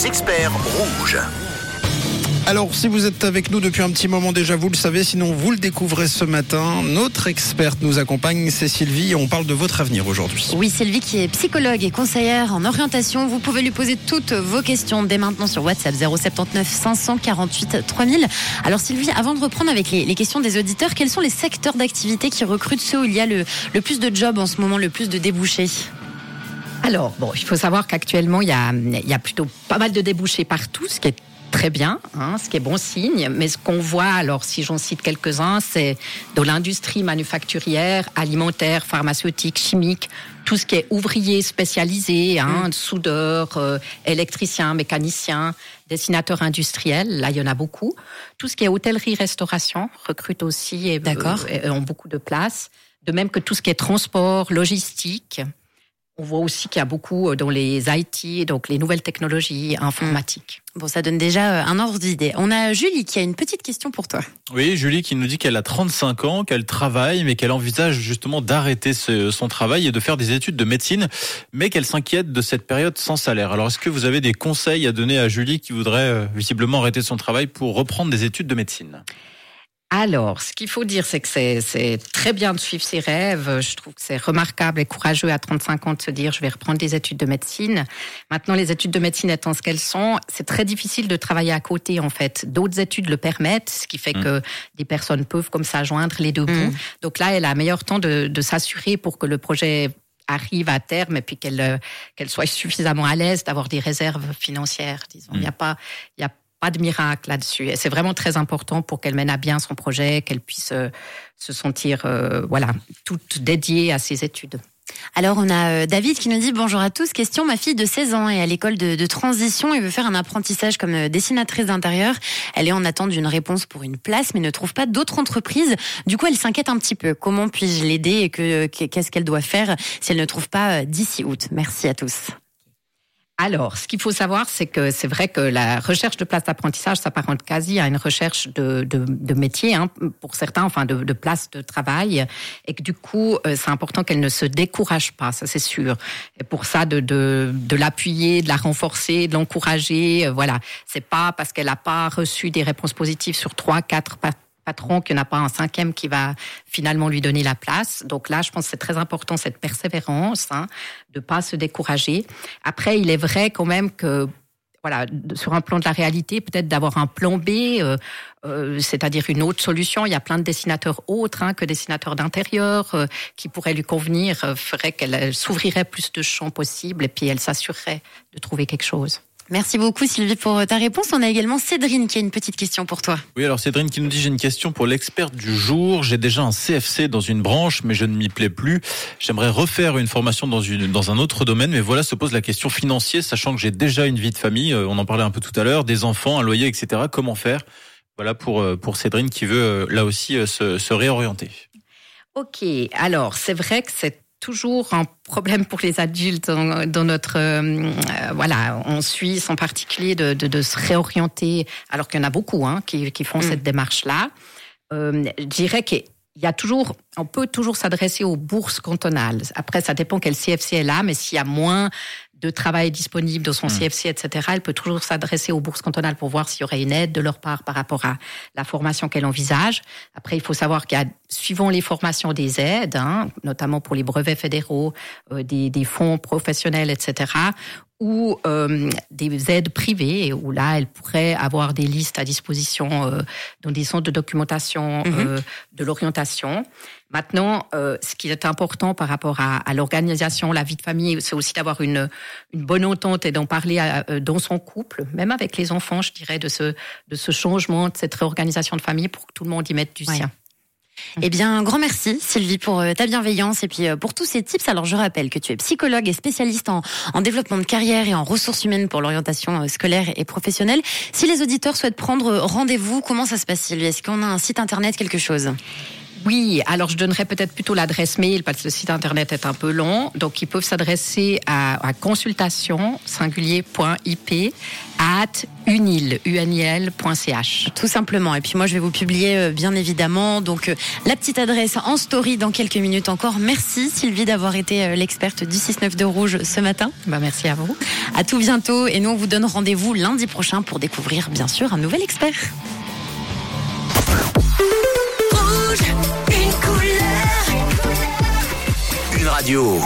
les experts rouges. Alors, si vous êtes avec nous depuis un petit moment déjà, vous le savez, sinon vous le découvrez ce matin. Notre experte nous accompagne, c'est Sylvie, et on parle de votre avenir aujourd'hui. Oui, Sylvie qui est psychologue et conseillère en orientation. Vous pouvez lui poser toutes vos questions dès maintenant sur WhatsApp 079 548 3000. Alors Sylvie, avant de reprendre avec les, questions des auditeurs, quels sont les secteurs d'activité qui recrutent ceux où il y a le, le plus de jobs en ce moment, le plus de débouchés? Alors, bon, il faut savoir qu'actuellement, il y a, il y a plutôt pas mal de débouchés partout, ce qui est très bien, hein, ce qui est bon signe. Mais ce qu'on voit, alors si j'en cite quelques-uns, c'est dans l'industrie manufacturière, alimentaire, pharmaceutique, chimique, tout ce qui est ouvrier spécialisé, hein, mm. soudeur, euh, électricien, mécanicien, dessinateur industriel, là il y en a beaucoup. Tout ce qui est hôtellerie, restauration recrute aussi et, D'accord. et ont beaucoup de place. De même que tout ce qui est transport, logistique. On voit aussi qu'il y a beaucoup euh, dans les IT, donc les nouvelles technologies informatiques. Bon, ça donne déjà euh, un ordre d'idée. On a Julie qui a une petite question pour toi. Oui, Julie qui nous dit qu'elle a 35 ans, qu'elle travaille, mais qu'elle envisage justement d'arrêter son travail et de faire des études de médecine, mais qu'elle s'inquiète de cette période sans salaire. Alors, est-ce que vous avez des conseils à donner à Julie qui voudrait euh, visiblement arrêter son travail pour reprendre des études de médecine? Alors, ce qu'il faut dire, c'est que c'est très bien de suivre ses rêves. Je trouve que c'est remarquable et courageux à 35 ans de se dire je vais reprendre des études de médecine. Maintenant, les études de médecine étant ce qu'elles sont, c'est très difficile de travailler à côté en fait. D'autres études le permettent, ce qui fait mm. que des personnes peuvent comme ça joindre les deux bouts. Mm. Donc là, elle a meilleur temps de, de s'assurer pour que le projet arrive à terme et puis qu'elle qu'elle soit suffisamment à l'aise d'avoir des réserves financières. Disons, il n'y a mm. pas il y a pas de miracle là-dessus. Et c'est vraiment très important pour qu'elle mène à bien son projet, qu'elle puisse euh, se sentir, euh, voilà, toute dédiée à ses études. Alors on a euh, David qui nous dit bonjour à tous. Question ma fille de 16 ans est à l'école de, transition et veut faire un apprentissage comme dessinatrice d'intérieur. Elle est en attente d'une réponse pour une place mais ne trouve pas d'autres entreprises. Du coup elle s'inquiète un petit peu. Comment puis-je l'aider et que qu'est-ce qu'elle doit faire si elle ne trouve pas d'ici août? Merci à tous. Alors, ce qu'il faut savoir, c'est que c'est vrai que la recherche de place d'apprentissage s'apparente quasi à une recherche de, de, de métier, hein, pour certains, enfin de, de place de travail, et que du coup, euh, c'est important qu'elle ne se décourage pas, ça c'est sûr. Et pour ça, de, de, de l'appuyer, de la renforcer, de l'encourager, euh, voilà. C'est pas parce qu'elle n'a pas reçu des réponses positives sur trois, quatre patron qu'il n'y en a pas un cinquième qui va finalement lui donner la place. Donc là, je pense que c'est très important cette persévérance, hein, de pas se décourager. Après, il est vrai quand même que voilà, sur un plan de la réalité, peut-être d'avoir un plan B, euh, euh, c'est-à-dire une autre solution. Il y a plein de dessinateurs autres hein, que dessinateurs d'intérieur euh, qui pourraient lui convenir, ferait qu'elle s'ouvrirait plus de champs possibles et puis elle s'assurerait de trouver quelque chose. Merci beaucoup Sylvie pour ta réponse. On a également Cédrine qui a une petite question pour toi. Oui, alors Cédrine qui nous dit j'ai une question pour l'expert du jour. J'ai déjà un CFC dans une branche, mais je ne m'y plais plus. J'aimerais refaire une formation dans une dans un autre domaine, mais voilà se pose la question financière, sachant que j'ai déjà une vie de famille. Euh, on en parlait un peu tout à l'heure, des enfants, un loyer, etc. Comment faire Voilà pour euh, pour Cédrine qui veut euh, là aussi se, se réorienter? Ok, alors c'est vrai que c'est toujours un problème pour les adultes dans, notre euh, euh, voilà en Suisse en particulier de, de, de se réorienter alors qu'il y en a beaucoup hein, qui, qui, font mm. cette démarche là. Euh, je dirais qu'il y a toujours, on peut toujours s'adresser aux bourses cantonales. Après, ça dépend quel CFC est là, mais s'il y a moins de travail disponible dans son hmm. CFC, etc., elle peut toujours s'adresser aux bourses cantonales pour voir s'il y aurait une aide de leur part par rapport à la formation qu'elle envisage. Après, il faut savoir qu'il y a, suivant les formations, des aides, hein, notamment pour les brevets fédéraux, euh, des, des, fonds professionnels, etc., ou euh, des aides privées, où là, elle pourrait avoir des listes à disposition euh, dans des centres de documentation mhm. euh, de l'orientation. Maintenant, euh, ce qui est important par rapport à, à l'organisation, la vie de famille, c'est aussi d'avoir une, une bonne entente et d'en parler à, euh, dans son couple, même avec les enfants, je dirais, de ce, de ce changement, de cette réorganisation de famille pour que tout le monde y mette du sien. Eh bien, un grand merci Sylvie pour euh, ta bienveillance et puis euh, pour tous ces tips. Alors, je rappelle que tu es psychologue et spécialiste en, en développement de carrière et en ressources humaines pour l'orientation euh, scolaire et professionnelle. Si les auditeurs souhaitent prendre rendez-vous, comment ça se passe Sylvie? Est-ce qu'on a un site internet, quelque chose? Oui, alors je donnerais peut-être plutôt l'adresse mail parce que le site internet est un peu long. Donc ils peuvent s'adresser à, à consultation singulier.ip at unil, unil.ch. Tout simplement. Et puis moi, je vais vous publier, euh, bien évidemment, donc euh, la petite adresse en story dans quelques minutes encore. Merci Sylvie d'avoir été euh, l'experte du 6-9 de Rouge ce matin. Bah, merci à vous. À tout bientôt. Et nous, on vous donne rendez-vous lundi prochain pour découvrir, bien sûr, un nouvel expert. Rouge, une couleur. Une radio.